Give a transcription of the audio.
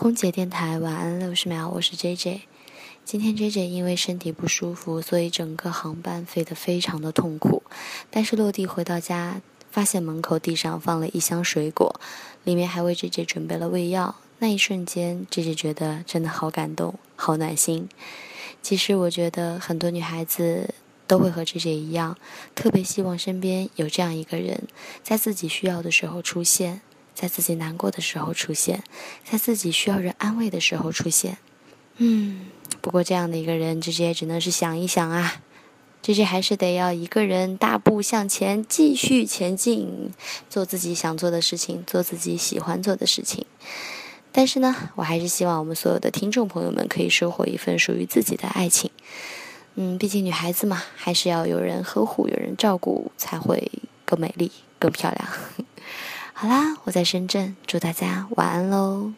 空姐电台晚安六十秒，我是 J J。今天 J J 因为身体不舒服，所以整个航班飞得非常的痛苦。但是落地回到家，发现门口地上放了一箱水果，里面还为 J J 准备了胃药。那一瞬间，J J 觉得真的好感动，好暖心。其实我觉得很多女孩子都会和 J J 一样，特别希望身边有这样一个人，在自己需要的时候出现。在自己难过的时候出现，在自己需要人安慰的时候出现。嗯，不过这样的一个人，直接只能是想一想啊，直接还是得要一个人大步向前，继续前进，做自己想做的事情，做自己喜欢做的事情。但是呢，我还是希望我们所有的听众朋友们可以收获一份属于自己的爱情。嗯，毕竟女孩子嘛，还是要有人呵护、有人照顾，才会更美丽、更漂亮。好啦，我在深圳，祝大家晚安喽。